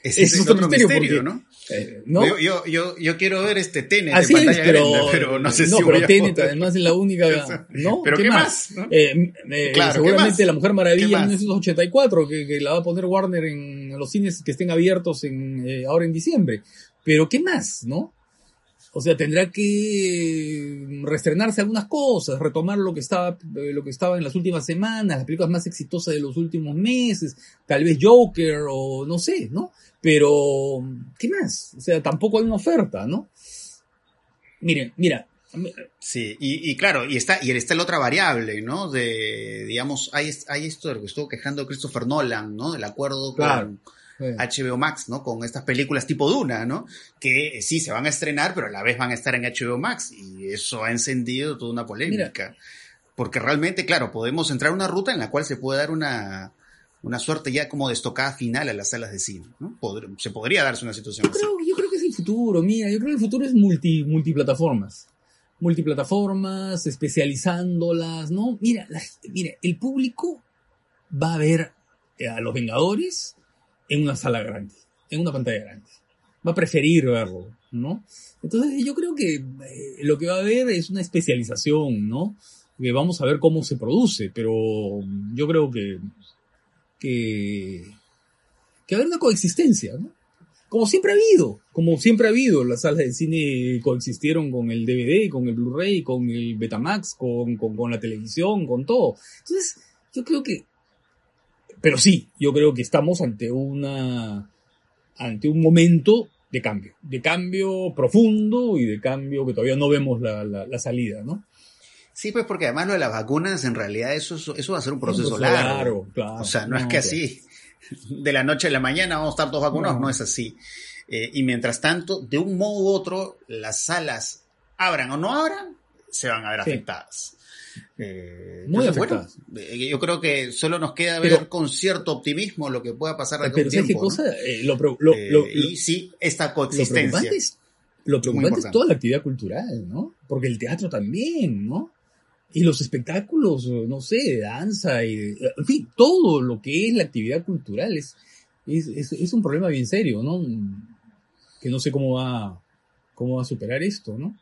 ese es, otro, misterio, ¿no? Eh, ¿no? Yo, yo, yo, quiero ver este Tenet Así en pantalla pero, grande, pero no sé no, si pero Tenet además es la única, ¿no? ¿Pero qué, más? Eh, eh, claro, seguramente La Mujer Maravilla en 1984, que, que, la va a poner Warner en los cines que estén abiertos en, eh, ahora en diciembre. Pero ¿qué más, no? O sea, tendrá que restrenarse algunas cosas, retomar lo que estaba, lo que estaba en las últimas semanas, las películas más exitosas de los últimos meses, tal vez Joker o no sé, ¿no? Pero, ¿qué más? O sea, tampoco hay una oferta, ¿no? Miren, mira. Sí, y, claro, y está, y está la otra variable, ¿no? De, digamos, hay, hay esto de lo que estuvo quejando Christopher Nolan, ¿no? El acuerdo con HBO Max, ¿no? Con estas películas tipo Duna, ¿no? Que sí se van a estrenar, pero a la vez van a estar en HBO Max. Y eso ha encendido toda una polémica. Porque realmente, claro, podemos entrar a una ruta en la cual se puede dar una, una suerte ya como de estocada final a las salas de cine, ¿no? se podría darse una situación yo Creo, yo creo que es el futuro, mira, yo creo que el futuro es multi, multiplataformas. Multiplataformas, especializándolas, ¿no? Mira, mira, el público va a ver a los Vengadores en una sala grande, en una pantalla grande. Va a preferir verlo, ¿no? Entonces yo creo que eh, lo que va a haber es una especialización, ¿no? Que vamos a ver cómo se produce, pero yo creo que que, que haber una coexistencia, ¿no? como siempre ha habido, como siempre ha habido. Las salas de cine coexistieron con el DVD, con el Blu-ray, con el Betamax, con, con, la televisión, con todo. Entonces, yo creo que, pero sí, yo creo que estamos ante una, ante un momento de cambio, de cambio profundo y de cambio que todavía no vemos la, la, salida, ¿no? Sí, pues porque además lo de las vacunas, en realidad eso, eso va a ser un proceso, largo. Claro, O sea, no, es que así, de la noche a la mañana vamos a estar todos vacunados, no, es así. Eh, y mientras tanto, de un modo u otro, las salas abran o no abran, se van a ver afectadas. Eh, Muy afectadas. Eh, yo creo que solo nos queda ver con cierto optimismo lo que pueda pasar de pero tiempo. Qué cosa? y sí, esta coexistencia. Lo preocupante es, toda la actividad cultural, ¿no? Porque el teatro también, ¿no? Y los espectáculos, no sé, de danza y, en fin, todo lo que es la actividad cultural es, es, es, un problema bien serio, ¿no? Que no sé cómo va, cómo va a superar esto, ¿no?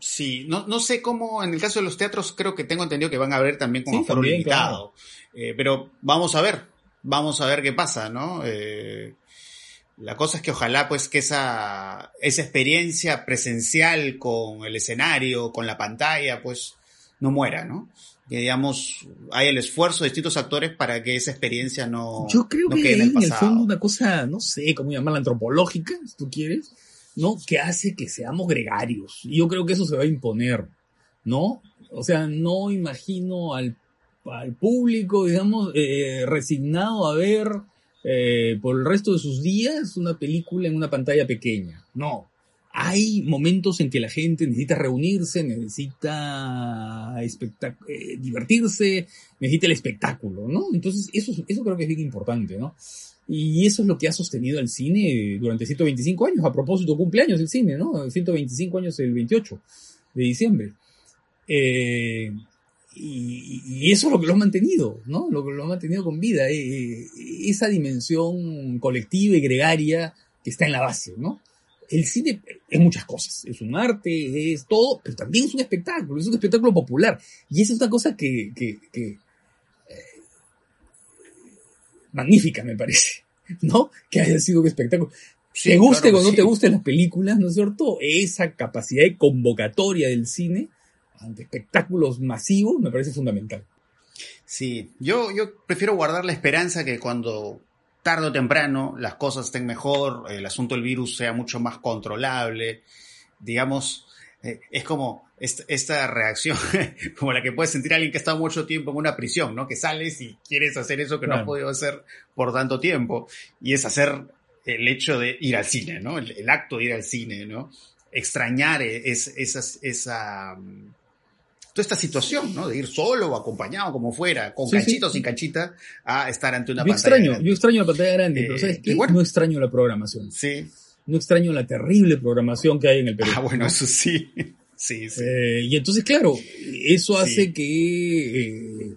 Sí, no, no sé cómo, en el caso de los teatros, creo que tengo entendido que van a haber también como sí, limitado. Eh, pero vamos a ver, vamos a ver qué pasa, ¿no? Eh, la cosa es que ojalá pues que esa, esa experiencia presencial con el escenario, con la pantalla, pues no muera, ¿no? Que digamos, hay el esfuerzo de distintos actores para que esa experiencia no. Yo creo que hay en el, fondo una cosa, no sé cómo llamarla, antropológica, si tú quieres, ¿no? Que hace que seamos gregarios. Y yo creo que eso se va a imponer, ¿no? O sea, no imagino al, al público, digamos, eh, resignado a ver eh, por el resto de sus días una película en una pantalla pequeña. No hay momentos en que la gente necesita reunirse, necesita eh, divertirse, necesita el espectáculo, ¿no? Entonces, eso, eso creo que es bien importante, ¿no? Y eso es lo que ha sostenido el cine durante 125 años. A propósito, cumpleaños el cine, ¿no? 125 años el 28 de diciembre. Eh, y, eso es lo que lo ha mantenido, ¿no? Lo que lo ha mantenido con vida. Eh, esa dimensión colectiva y gregaria que está en la base, ¿no? el cine es muchas cosas. Es un arte, es todo, pero también es un espectáculo, es un espectáculo popular. Y esa es una cosa que, que, eh, magnífica, me parece, ¿no? Que haya sido un espectáculo. te guste o no te gusten las películas, ¿no es cierto? Esa capacidad de convocatoria del cine ante espectáculos masivos me parece fundamental. Sí, yo, yo prefiero guardar la esperanza que cuando tarde o temprano las cosas estén mejor, el asunto del virus sea mucho más controlable, digamos, eh, es como esta, reacción, como la que puede sentir alguien que ha estado mucho tiempo en una prisión, ¿no? Que sales y quieres hacer eso que no has podido hacer por tanto tiempo, y es hacer el hecho de ir al cine, ¿no? El, acto de ir al cine, ¿no? Extrañar es, esa esta situación, ¿no? De ir solo o acompañado, como fuera, con canchita o sin canchita, a estar ante una yo pantalla extraño, Yo extraño la pantalla grande, pero ¿sabes eh, qué? No extraño la programación. Sí. No extraño la terrible programación que hay en el Perú. Ah, bueno, eso sí. Sí, sí. Eh, y entonces, claro, eso hace que eh,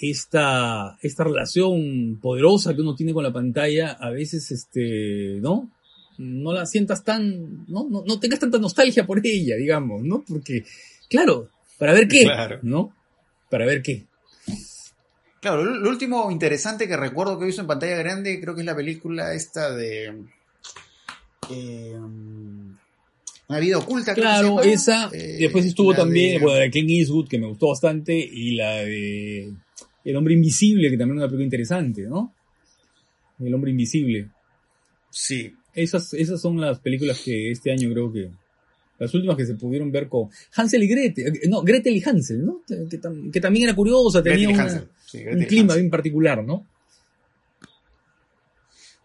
esta, esta relación poderosa que uno tiene con la pantalla, a veces, este, ¿no? No la sientas tan, ¿no? No, no tengas tanta nostalgia por ella, digamos, ¿no? Porque, claro, ¿Para ver qué? ¿No? Para ver qué. Claro, lo, último interesante que recuerdo que hizo en pantalla grande creo que es la película esta de... Eh, una vida oculta. Claro, esa. Eh, después estuvo también, bueno, la de Ken Eastwood, que me gustó bastante, y la de El hombre invisible, que también es una película interesante, ¿no? El hombre invisible. Sí. Esas, esas son las películas que este año creo que las últimas que se pudieron ver con Hansel y Gretel, eh, no, Gretel y Hansel, ¿no? Que, también era curiosa, tenía un clima bien particular, ¿no?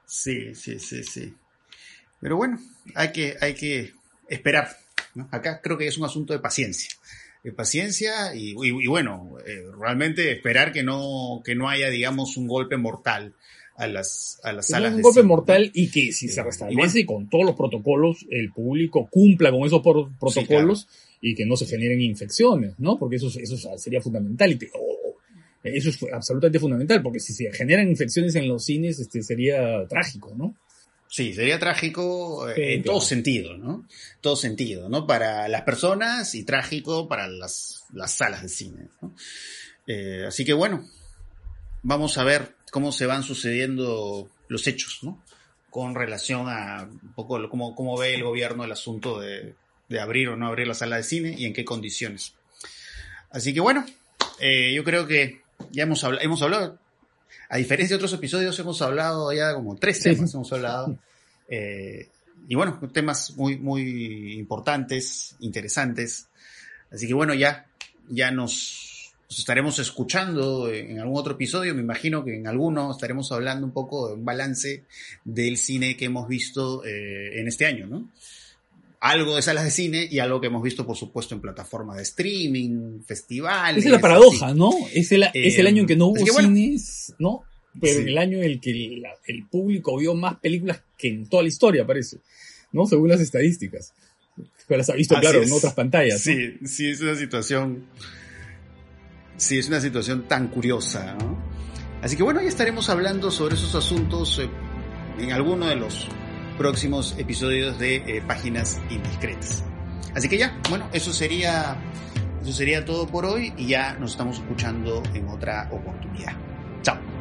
Sí, sí, sí, sí. Pero bueno, hay que, hay que esperar. Acá creo que es un asunto de paciencia. De paciencia y, bueno, eh, realmente esperar que no, que no haya, digamos, un golpe mortal a las, a las salas. un golpe mortal y que si se restablece con todos los protocolos, el público cumpla con esos protocolos y que no se generen infecciones, ¿no? Porque eso, eso sería fundamental y eso es absolutamente fundamental, porque si se generan infecciones en los cines, este, sería trágico, ¿no? Sí, sería trágico eh, en todo sentido, ¿no? Todo sentido, ¿no? Para las personas y trágico para las, las salas de cine, ¿no? Eh, así que bueno, vamos a ver cómo se van sucediendo los hechos, ¿no? con relación a un poco cómo, cómo ve el gobierno el asunto de, de, abrir o no abrir la sala de cine y en qué condiciones. Así que bueno, eh, yo creo que ya hemos, hablado, hemos hablado, a diferencia de otros episodios, hemos hablado ya como tres temas, hemos hablado. Eh, y bueno, temas muy, muy importantes, interesantes. Así que bueno, ya, ya nos, estaremos escuchando en algún otro episodio. Me imagino que en alguno estaremos hablando un poco de un balance del cine que hemos visto eh, en este año, ¿no? Algo de salas de cine y algo que hemos visto, por supuesto, en plataformas de streaming, festivales. Esa es la paradoja, ¿no? Es el, es el año en que no hubo cines, ¿no? Pero en el año en el que el, público vio más películas que en toda la historia, parece, ¿no? Según las estadísticas. Pero las ha visto, claro, en otras pantallas. Sí, sí, es una situación Sí, es una situación tan curiosa. ¿no? Así que bueno, ya estaremos hablando sobre esos asuntos eh, en alguno de los próximos episodios de eh, Páginas Indiscretas. Así que ya, bueno, eso sería, eso sería todo por hoy y ya nos estamos escuchando en otra oportunidad. Chao.